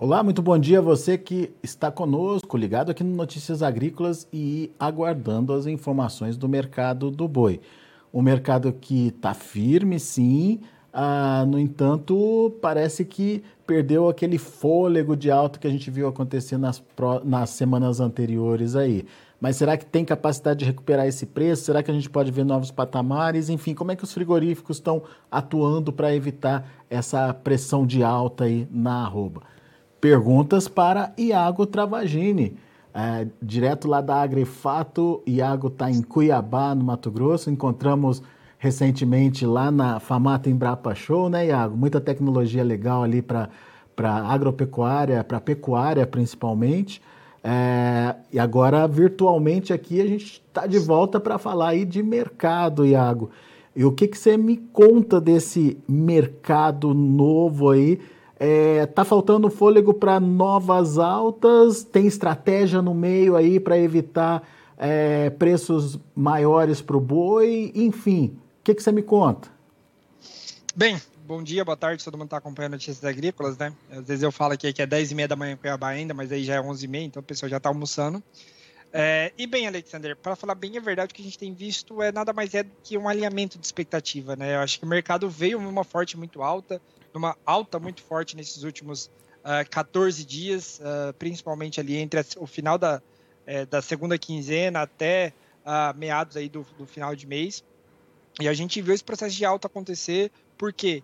Olá, muito bom dia a você que está conosco, ligado aqui no Notícias Agrícolas e aguardando as informações do mercado do boi. O mercado que está firme, sim, ah, no entanto, parece que perdeu aquele fôlego de alta que a gente viu acontecer nas, nas semanas anteriores aí. Mas será que tem capacidade de recuperar esse preço? Será que a gente pode ver novos patamares? Enfim, como é que os frigoríficos estão atuando para evitar essa pressão de alta aí na arroba? Perguntas para Iago Travagini, é, direto lá da Agrifato. Iago está em Cuiabá, no Mato Grosso. Encontramos recentemente lá na Famata Embrapa Show, né, Iago? Muita tecnologia legal ali para agropecuária, para pecuária principalmente. É, e agora, virtualmente aqui, a gente está de volta para falar aí de mercado, Iago. E o que, que você me conta desse mercado novo aí? É, tá faltando fôlego para novas altas? Tem estratégia no meio aí para evitar é, preços maiores para o boi? Enfim, o que, que você me conta? Bem, bom dia, boa tarde, todo mundo está acompanhando notícias agrícolas, né? Às vezes eu falo aqui que é 10 e meia da manhã em Cuiabá ainda, mas aí já é 11 e meia, então o pessoal já está almoçando. É, e bem, Alexander, para falar bem a verdade, o que a gente tem visto é nada mais é do que um alinhamento de expectativa, né? Eu acho que o mercado veio numa forte muito alta, numa alta muito forte nesses últimos uh, ah, 14 dias, uh, principalmente ali entre o final da, é, da segunda quinzena até uh, meados aí do, do, final de mês. E a gente viu esse processo de alta acontecer porque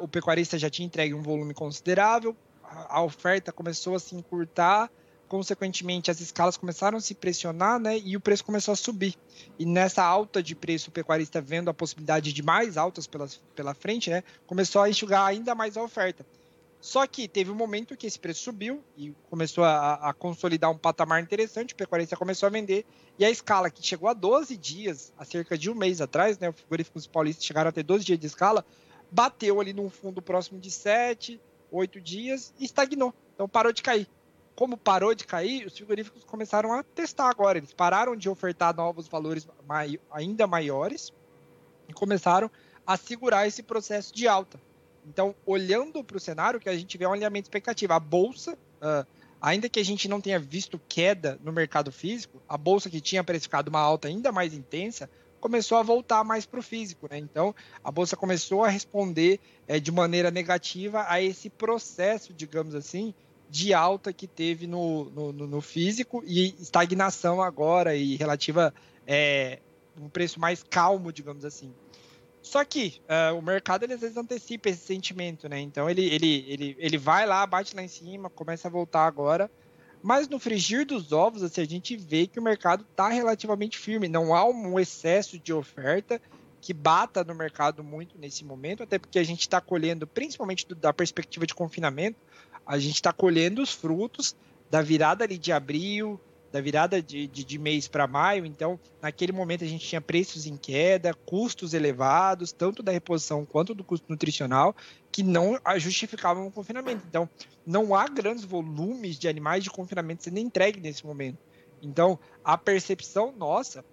o pecuarista já tinha entregue um volume considerável, a oferta começou a se encurtar, consequentemente as escalas começaram a se pressionar, né, e o preço começou a subir. E nessa alta de preço, o pecuarista vendo a possibilidade de mais altas pela, pela frente, né, começou a enxugar ainda mais a oferta. Só que teve um momento que esse preço subiu e começou a, a consolidar um patamar interessante, o pecuarista começou a vender, e a escala que chegou a 12 dias, há cerca de um mês atrás, né, os frigoríficos paulistas chegaram a ter 12 dias de escala, bateu ali num fundo próximo de 7, 8 dias e estagnou. Então parou de cair como parou de cair, os frigoríficos começaram a testar agora. Eles pararam de ofertar novos valores mai ainda maiores e começaram a segurar esse processo de alta. Então, olhando para o cenário, que a gente vê um alinhamento expectativa. A bolsa, uh, ainda que a gente não tenha visto queda no mercado físico, a bolsa que tinha precificado uma alta ainda mais intensa começou a voltar mais para o físico. Né? Então, a bolsa começou a responder é, de maneira negativa a esse processo, digamos assim, de alta que teve no, no, no físico e estagnação agora e relativa é, um preço mais calmo, digamos assim. Só que uh, o mercado ele às vezes antecipa esse sentimento, né? Então ele, ele, ele, ele vai lá, bate lá em cima, começa a voltar agora. Mas no frigir dos ovos, assim, a gente vê que o mercado está relativamente firme. Não há um excesso de oferta que bata no mercado muito nesse momento, até porque a gente está colhendo, principalmente do, da perspectiva de confinamento, a gente está colhendo os frutos da virada ali de abril, da virada de, de, de mês para maio. Então, naquele momento, a gente tinha preços em queda, custos elevados, tanto da reposição quanto do custo nutricional, que não justificavam o confinamento. Então, não há grandes volumes de animais de confinamento sendo entregue nesse momento. Então, a percepção nossa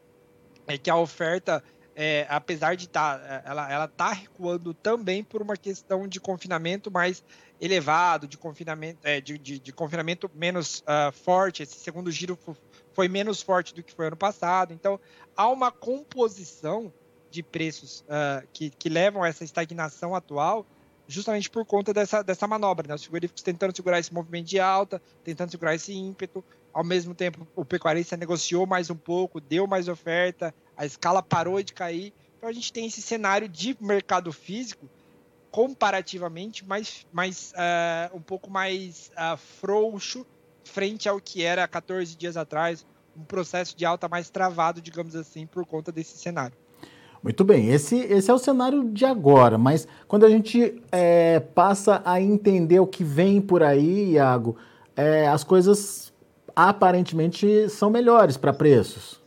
é que a oferta é, apesar de estar, tá, ela, ela tá recuando também por uma questão de confinamento mais elevado, de confinamento, é, de, de, de, confinamento menos uh, forte. Esse segundo giro foi menos forte do que foi ano passado. Então, há uma composição de preços uh, que, que levam a essa estagnação atual justamente por conta dessa, dessa manobra, né? Os frigoríficos tentando segurar esse movimento de alta, tentando segurar esse ímpeto, ao mesmo tempo o pecuarista negociou mais um pouco, deu mais oferta, a escala parou de cair. Então a gente tem esse cenário de mercado físico comparativamente mais, mais uh, um pouco mais uh, frouxo frente ao que era 14 dias atrás, um processo de alta mais travado, digamos assim, por conta desse cenário. Muito bem, esse, esse é o cenário de agora, mas quando a gente é, passa a entender o que vem por aí, Iago, é, as coisas aparentemente são melhores para preços.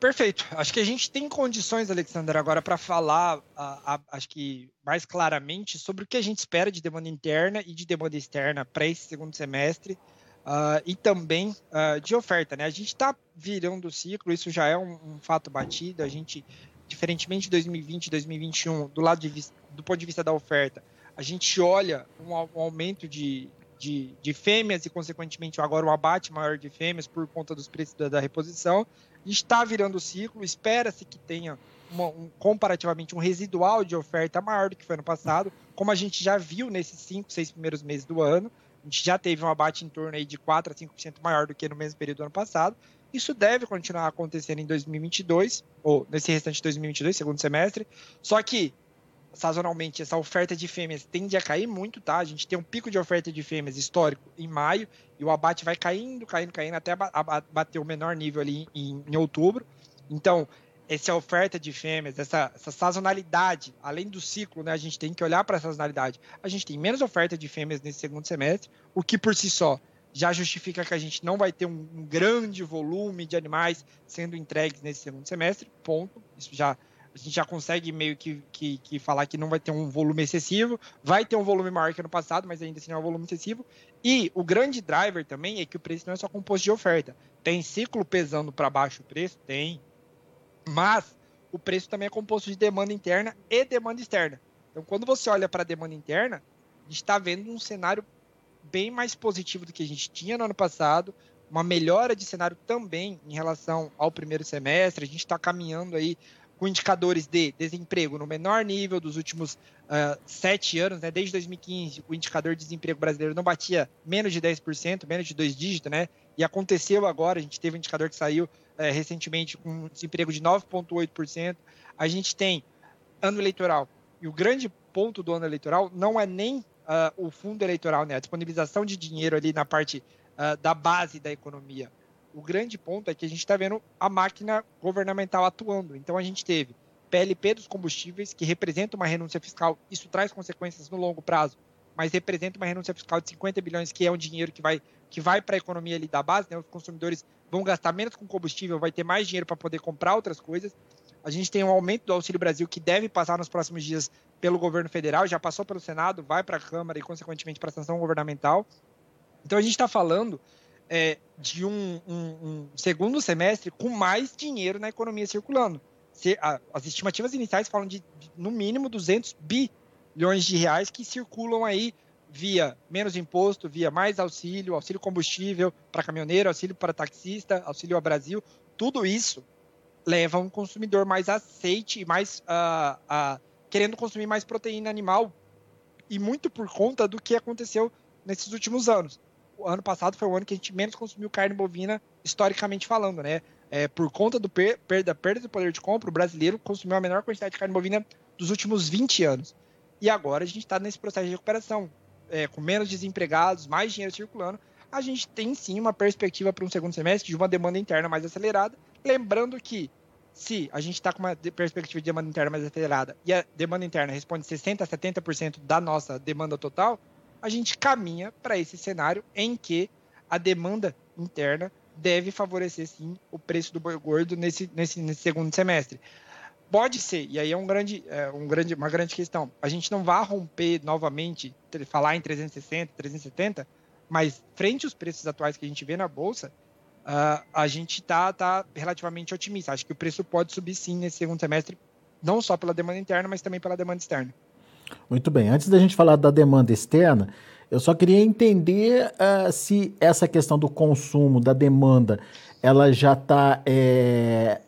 Perfeito. Acho que a gente tem condições, Alexander, agora para falar, a, a, acho que mais claramente, sobre o que a gente espera de demanda interna e de demanda externa para esse segundo semestre uh, e também uh, de oferta. Né? A gente está virando o ciclo, isso já é um, um, fato batido. A gente, diferentemente de 2020 e 2021, do lado de, do ponto de vista da oferta, a gente olha um, um aumento de, de, de, fêmeas e, consequentemente, agora um abate maior de fêmeas por conta dos preços da, da reposição está virando o ciclo, espera-se que tenha uma, um, comparativamente um residual de oferta maior do que foi ano passado, como a gente já viu nesses cinco, seis primeiros meses do ano. A gente já teve um abate em torno aí de 4 a 5% maior do que no mesmo período do ano passado. Isso deve continuar acontecendo em 2022, ou nesse restante de 2022, segundo semestre. Só que sazonalmente, essa oferta de fêmeas tende a cair muito, tá? A gente tem um pico de oferta de fêmeas histórico em maio e o abate vai caindo, caindo, caindo até bater o menor nível ali em, em outubro. Então, essa oferta de fêmeas, essa, essa, sazonalidade, além do ciclo, né, a gente tem que olhar para a sazonalidade. A gente tem menos oferta de fêmeas nesse segundo semestre, o que por si só já justifica que a gente não vai ter um, um grande volume de animais sendo entregues nesse segundo semestre, ponto. Isso já a gente já consegue meio que, que, que, falar que não vai ter um volume excessivo, vai ter um volume maior que ano passado, mas ainda assim não é um volume excessivo. E o grande driver também é que o preço não é só composto de oferta. Tem ciclo pesando para baixo o preço? Tem. Mas o preço também é composto de demanda interna e demanda externa. Então, quando você olha para a demanda interna, a gente está vendo um cenário bem mais positivo do que a gente tinha no ano passado, uma melhora de cenário também em relação ao primeiro semestre. A gente está caminhando aí com indicadores de desemprego no menor nível dos últimos uh, sete anos, né? Desde 2015, o indicador de desemprego brasileiro não batia menos de 10%, menos de dois dígitos, né? E aconteceu agora, a gente teve um indicador que saiu uh, recentemente com um desemprego de 9,8%. A gente tem ano eleitoral. E o grande ponto do ano eleitoral não é nem uh, o fundo eleitoral, né? A disponibilização de dinheiro ali na parte da base da economia o grande ponto é que a gente está vendo a máquina governamental atuando. Então a gente teve PLP dos combustíveis, que representa uma renúncia fiscal, isso traz consequências no longo prazo, mas representa uma renúncia fiscal de 50 bilhões, que é um dinheiro que vai, que vai para a economia ali da base, né? os consumidores vão gastar menos com combustível, vai ter mais dinheiro para poder comprar outras coisas. A gente tem um aumento do Auxílio Brasil que deve passar nos próximos dias pelo governo federal, já passou pelo Senado, vai para a Câmara e, consequentemente, para a sanção governamental. Então, a gente está falando é, de um, um, um, segundo semestre com mais dinheiro na economia circulando. Se, a, as estimativas iniciais falam de, de, no mínimo 200 bilhões de reais que circulam aí via menos imposto, via mais auxílio, auxílio combustível para caminhoneiro, auxílio para taxista, auxílio ao Brasil. Tudo isso leva um consumidor mais aceite e mais uh, uh, querendo consumir mais proteína animal e muito por conta do que aconteceu nesses últimos anos ano passado foi o ano que a gente menos consumiu carne bovina, historicamente falando, né? É, por conta do per perda, perda do poder de compra, o brasileiro consumiu a menor quantidade de carne bovina dos últimos 20 anos. E agora a gente está nesse processo de recuperação, é, com menos desempregados, mais dinheiro circulando. A gente tem sim uma perspectiva para um segundo semestre de uma demanda interna mais acelerada. Lembrando que se a gente está com uma perspectiva de demanda interna mais acelerada e a demanda interna responde 60% a 70% da nossa demanda total, a gente caminha para esse cenário em que a demanda interna deve favorecer sim o preço do boi gordo nesse, nesse, nesse segundo semestre. Pode ser, e aí é, um grande, é um grande, uma grande questão. A gente não vai romper novamente, falar em 360, 370, mas frente aos preços atuais que a gente vê na bolsa, uh, a gente está tá relativamente otimista. Acho que o preço pode subir sim nesse segundo semestre, não só pela demanda interna, mas também pela demanda externa. Muito bem. Antes da gente falar da demanda externa, eu só queria entender uh, se essa questão do consumo, da demanda, ela já está é,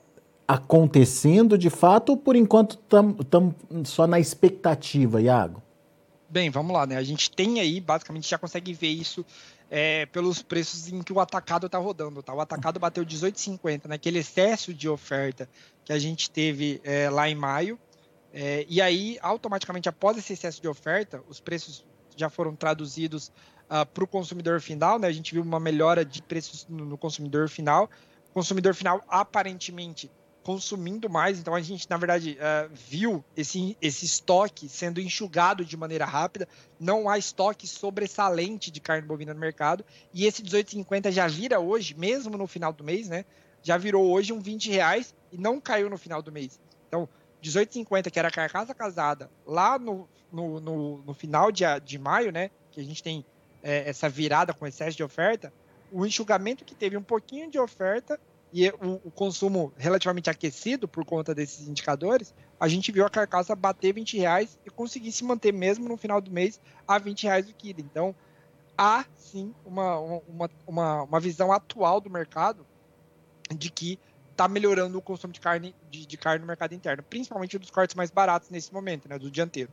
acontecendo de fato ou por enquanto estamos só na expectativa, Iago? Bem, vamos lá, né? A gente tem aí, basicamente, já consegue ver isso é, pelos preços em que o atacado está rodando. Tá? O atacado bateu 18,50, naquele excesso de oferta que a gente teve é, lá em maio. É, e aí, automaticamente, após esse excesso de oferta, os preços já foram traduzidos uh, para o consumidor final, né? A gente viu uma melhora de preços no, no consumidor final. Consumidor final aparentemente consumindo mais, então a gente, na verdade, uh, viu esse, esse estoque sendo enxugado de maneira rápida, não há estoque sobressalente de carne bovina no mercado, e esse 18,50 já vira hoje, mesmo no final do mês, né? Já virou hoje um 20 reais e não caiu no final do mês. Então, 18,50, que era a carcaça casada, lá no, no, no, no final de, de maio, né? Que a gente tem é, essa virada com excesso de oferta, o enxugamento que teve um pouquinho de oferta e o, o, consumo relativamente aquecido por conta desses indicadores, a gente viu a carcaça bater 20 reais e conseguir se manter mesmo no final do mês a 20 reais o quilo. Então, há sim uma, uma, uma, uma visão atual do mercado de que está melhorando o consumo de carne, de, de, carne no mercado interno, principalmente dos cortes mais baratos nesse momento, né, do dianteiro.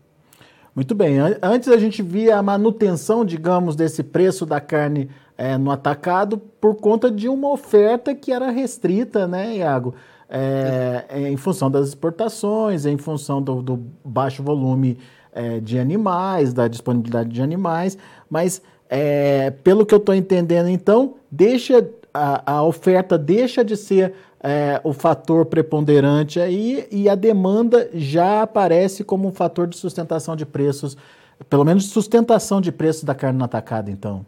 Muito bem. Antes a gente via a manutenção, digamos, desse preço da carne é, no atacado por conta de uma oferta que era restrita, né, Iago? É, é, em função das exportações, em função do, do baixo volume é, de animais, da disponibilidade de animais, mas é, pelo que eu estou entendendo, então, deixa a, a oferta deixa de ser é, o fator preponderante aí e a demanda já aparece como um fator de sustentação de preços, pelo menos sustentação de preços da carne no atacado, então.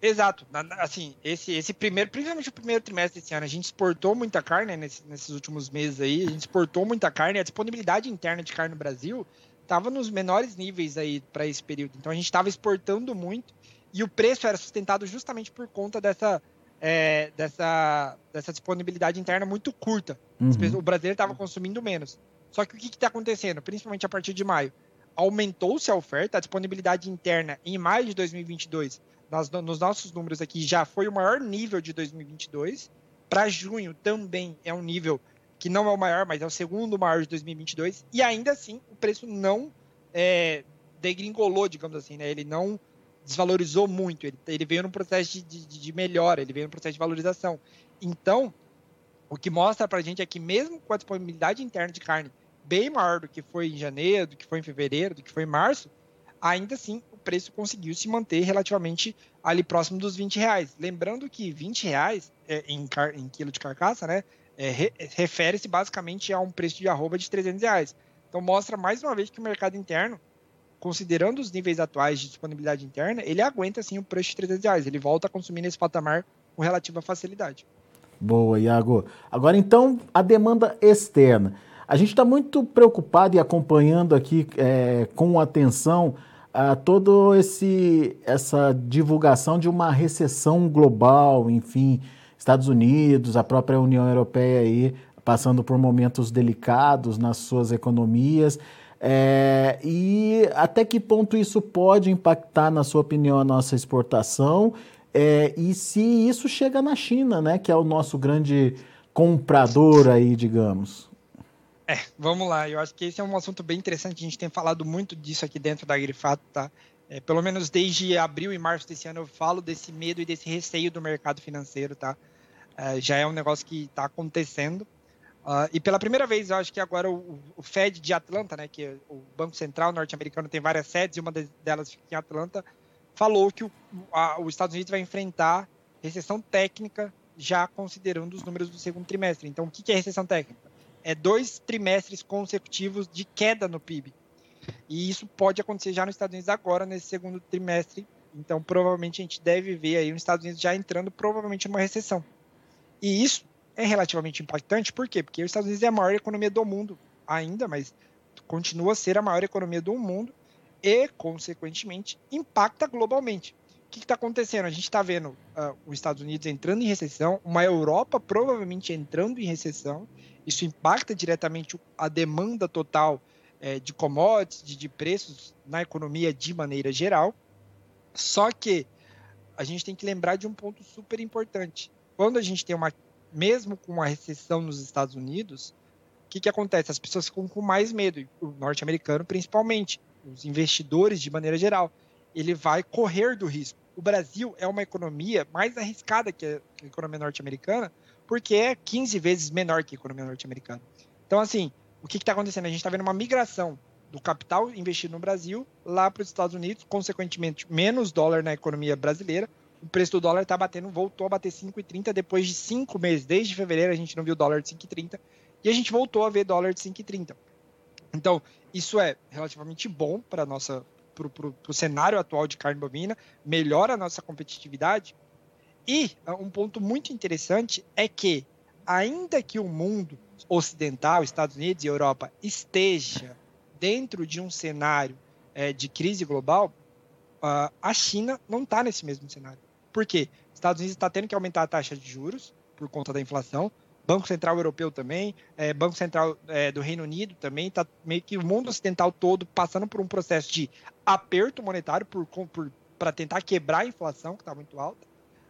Exato. Assim, esse, esse primeiro, principalmente o primeiro trimestre desse ano, a gente exportou muita carne né, nesse, nesses últimos meses aí, a gente exportou muita carne, a disponibilidade interna de carne no Brasil estava nos menores níveis aí para esse período. Então a gente estava exportando muito e o preço era sustentado justamente por conta dessa é, dessa, dessa disponibilidade interna muito curta. Uhum. O brasileiro estava consumindo menos. Só que o que está acontecendo, principalmente a partir de maio? Aumentou-se a oferta, a disponibilidade interna em maio de 2022, nas, nos nossos números aqui, já foi o maior nível de 2022. Para junho também é um nível que não é o maior, mas é o segundo maior de 2022. E ainda assim, o preço não é, degringolou, digamos assim, né? Ele não desvalorizou muito. Ele, ele veio num processo de, de, de, melhora, ele veio num processo de valorização. Então, o que mostra para a gente é que mesmo com a disponibilidade interna de carne bem maior do que foi em janeiro, do que foi em fevereiro, do que foi em março, ainda assim o preço conseguiu se manter relativamente ali próximo dos 20 reais. Lembrando que 20 reais é, em, car, em quilo de carcaça, né, é, re, refere-se basicamente a um preço de arroba de 300 reais. Então mostra mais uma vez que o mercado interno considerando os níveis atuais de disponibilidade interna, ele aguenta sim o preço de 300 reais. Ele volta a consumir nesse patamar com relativa facilidade. Boa, Iago. Agora então, a demanda externa. A gente está muito preocupado e acompanhando aqui é, com atenção a todo esse essa divulgação de uma recessão global, enfim, Estados Unidos, a própria União Europeia aí passando por momentos delicados nas suas economias. É, e até que ponto isso pode impactar, na sua opinião, a nossa exportação? É, e se isso chega na China, né, que é o nosso grande comprador aí, digamos? É, vamos lá. Eu acho que esse é um assunto bem interessante. A gente tem falado muito disso aqui dentro da Grifato, tá? É, pelo menos desde abril e março desse ano eu falo desse medo e desse receio do mercado financeiro, tá? É, já é um negócio que está acontecendo. Uh, e pela primeira vez, eu acho que agora o, o Fed de Atlanta, né, que é o Banco Central norte-americano tem várias sedes e uma delas fica em Atlanta, falou que o, a, os Estados Unidos vai enfrentar recessão técnica já considerando os números do segundo trimestre. Então, o que é recessão técnica? É dois trimestres consecutivos de queda no PIB. E isso pode acontecer já nos Estados Unidos agora, nesse segundo trimestre. Então, provavelmente, a gente deve ver aí os Estados Unidos já entrando provavelmente numa recessão. E isso é relativamente impactante, por quê? Porque os Estados Unidos é a maior economia do mundo ainda, mas continua a ser a maior economia do mundo e, consequentemente, impacta globalmente. O que está acontecendo? A gente está vendo uh, os Estados Unidos entrando em recessão, uma Europa provavelmente entrando em recessão. Isso impacta diretamente a demanda total é, de commodities, de, de preços na economia de maneira geral. Só que a gente tem que lembrar de um ponto super importante. Quando a gente tem uma mesmo com a recessão nos Estados Unidos, o que, que acontece? As pessoas ficam com mais medo, o norte-americano principalmente, os investidores de maneira geral. Ele vai correr do risco. O Brasil é uma economia mais arriscada que a economia norte-americana, porque é 15 vezes menor que a economia norte-americana. Então, assim, o que está acontecendo? A gente está vendo uma migração do capital investido no Brasil lá para os Estados Unidos, consequentemente, menos dólar na economia brasileira. O preço do dólar está batendo, voltou a bater 5,30 depois de cinco meses. Desde fevereiro a gente não viu dólar de 5,30 e a gente voltou a ver dólar de 5,30. Então, isso é relativamente bom para nossa para o cenário atual de carne bovina, melhora a nossa competitividade. E ah, um ponto muito interessante é que, ainda que o mundo ocidental, Estados Unidos e Europa, esteja dentro de um cenário é, de crise global, uh, a China não está nesse mesmo cenário. Por quê? Estados Unidos está tendo que aumentar a taxa de juros por conta da inflação, Banco Central Europeu também, é, Banco Central é, do Reino Unido também, está meio que o mundo ocidental todo passando por um processo de aperto monetário para tentar quebrar a inflação, que está muito alta,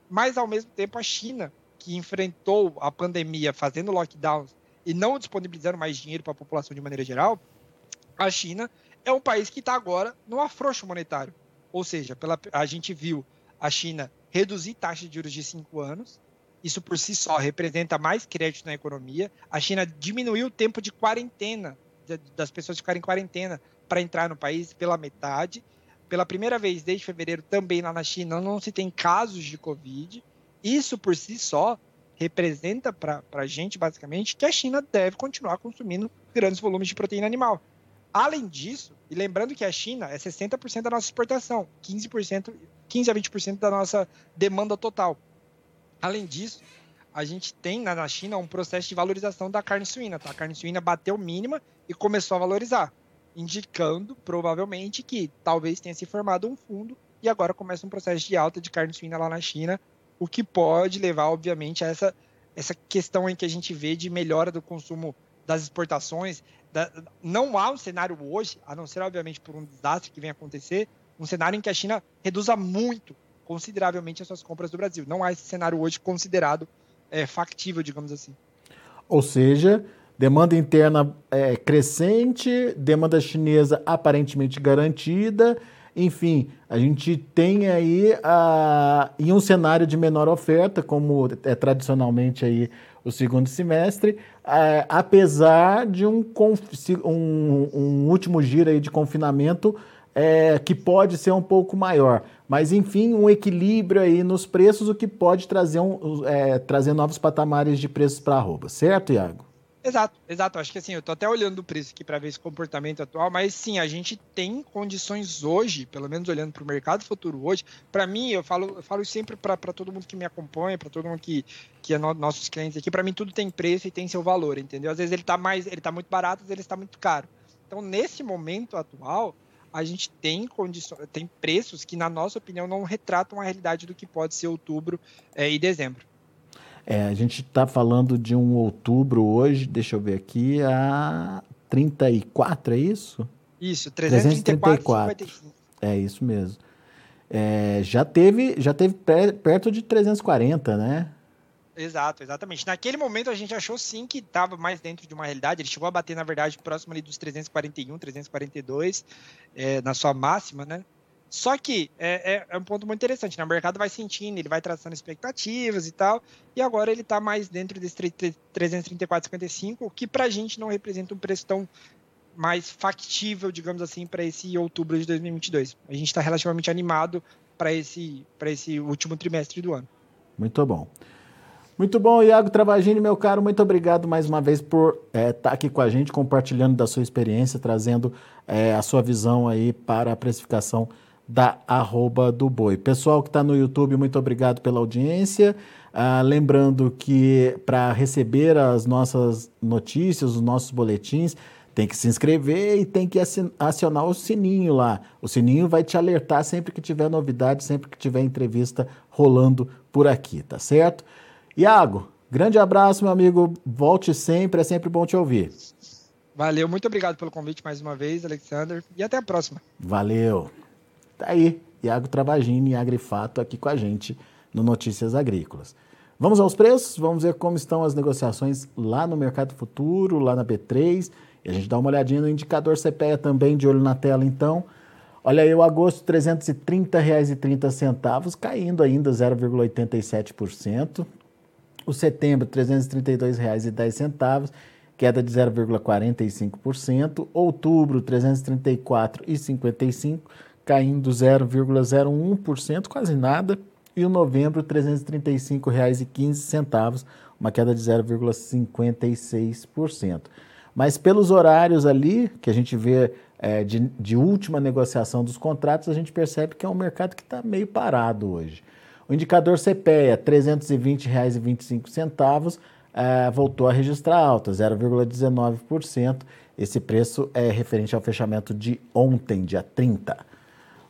mas ao mesmo tempo a China, que enfrentou a pandemia fazendo lockdowns e não disponibilizando mais dinheiro para a população de maneira geral, a China é um país que está agora no afrouxo monetário. Ou seja, pela, a gente viu a China reduzir taxa de juros de cinco anos, isso por si só representa mais crédito na economia. A China diminuiu o tempo de quarentena, das pessoas ficarem em quarentena para entrar no país pela metade. Pela primeira vez desde fevereiro, também lá na China, não se tem casos de Covid. Isso por si só representa para a gente, basicamente, que a China deve continuar consumindo grandes volumes de proteína animal. Além disso, e lembrando que a China é 60% da nossa exportação, 15%, 15 a 20% da nossa demanda total. Além disso, a gente tem na China um processo de valorização da carne suína. Tá? A carne suína bateu mínima e começou a valorizar, indicando provavelmente que talvez tenha se formado um fundo e agora começa um processo de alta de carne suína lá na China, o que pode levar, obviamente, a essa, essa questão em que a gente vê de melhora do consumo das exportações. Da, não há um cenário hoje, a não ser, obviamente, por um desastre que vem acontecer, um cenário em que a China reduza muito consideravelmente as suas compras do Brasil. Não há esse cenário hoje considerado é, factível, digamos assim. Ou seja, demanda interna é, crescente, demanda chinesa aparentemente garantida. Enfim, a gente tem aí a, em um cenário de menor oferta, como é tradicionalmente aí o segundo semestre, é, apesar de um, um, um último giro aí de confinamento é, que pode ser um pouco maior. Mas, enfim, um equilíbrio aí nos preços, o que pode trazer, um, é, trazer novos patamares de preços para a arroba, certo, Iago? Exato, exato. Acho que assim, eu estou até olhando o preço aqui para ver esse comportamento atual, mas sim, a gente tem condições hoje, pelo menos olhando para o mercado futuro hoje. Para mim, eu falo, eu falo sempre para todo mundo que me acompanha, para todo mundo que, que é no, nossos clientes aqui, para mim tudo tem preço e tem seu valor, entendeu? Às vezes ele está mais, ele tá muito barato, às vezes ele está muito caro. Então, nesse momento atual, a gente tem condições, tem preços que, na nossa opinião, não retratam a realidade do que pode ser outubro é, e dezembro. É, a gente está falando de um outubro hoje, deixa eu ver aqui, a 34, é isso? Isso, 334. 334. É isso mesmo. É, já teve, já teve perto de 340, né? Exato, exatamente. Naquele momento a gente achou sim que estava mais dentro de uma realidade. Ele chegou a bater, na verdade, próximo ali dos 341, 342, é, na sua máxima, né? Só que é, é, é, um ponto muito interessante, né? O mercado vai sentindo, ele vai traçando expectativas e tal, e agora ele está mais dentro desse 334,55, o que para a gente não representa um preço tão mais factível, digamos assim, para esse outubro de 2022. A gente está relativamente animado para esse, esse último trimestre do ano. Muito bom. Muito bom, Iago Travagini, meu caro, muito obrigado mais uma vez por estar é, tá aqui com a gente, compartilhando da sua experiência, trazendo é, a sua visão aí para a precificação da arroba do boi. Pessoal que está no YouTube, muito obrigado pela audiência. Ah, lembrando que para receber as nossas notícias, os nossos boletins, tem que se inscrever e tem que acionar o sininho lá. O sininho vai te alertar sempre que tiver novidade, sempre que tiver entrevista rolando por aqui, tá certo? Iago, grande abraço, meu amigo. Volte sempre, é sempre bom te ouvir. Valeu, muito obrigado pelo convite mais uma vez, Alexander, e até a próxima. Valeu. Tá aí, Iago Travagini, Agrifato, aqui com a gente no Notícias Agrícolas. Vamos aos preços, vamos ver como estão as negociações lá no Mercado Futuro, lá na B3, e a gente dá uma olhadinha no indicador CPEA também, de olho na tela então. Olha aí, o agosto, R$ 330,30, caindo ainda 0,87%. O setembro, R$ 332,10. queda de 0,45%. Outubro, 334,55, caindo 0,01%, quase nada. E o novembro, R$ 335,15, uma queda de 0,56%. Mas pelos horários ali, que a gente vê é, de, de última negociação dos contratos, a gente percebe que é um mercado que está meio parado hoje. O indicador CPEA, R$ 320,25, é, voltou a registrar alta, 0,19%. Esse preço é referente ao fechamento de ontem, dia 30.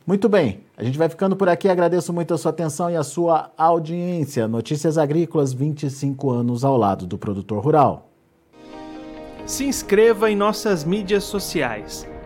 Muito bem, a gente vai ficando por aqui. Agradeço muito a sua atenção e a sua audiência. Notícias Agrícolas, 25 anos ao lado do produtor rural. Se inscreva em nossas mídias sociais.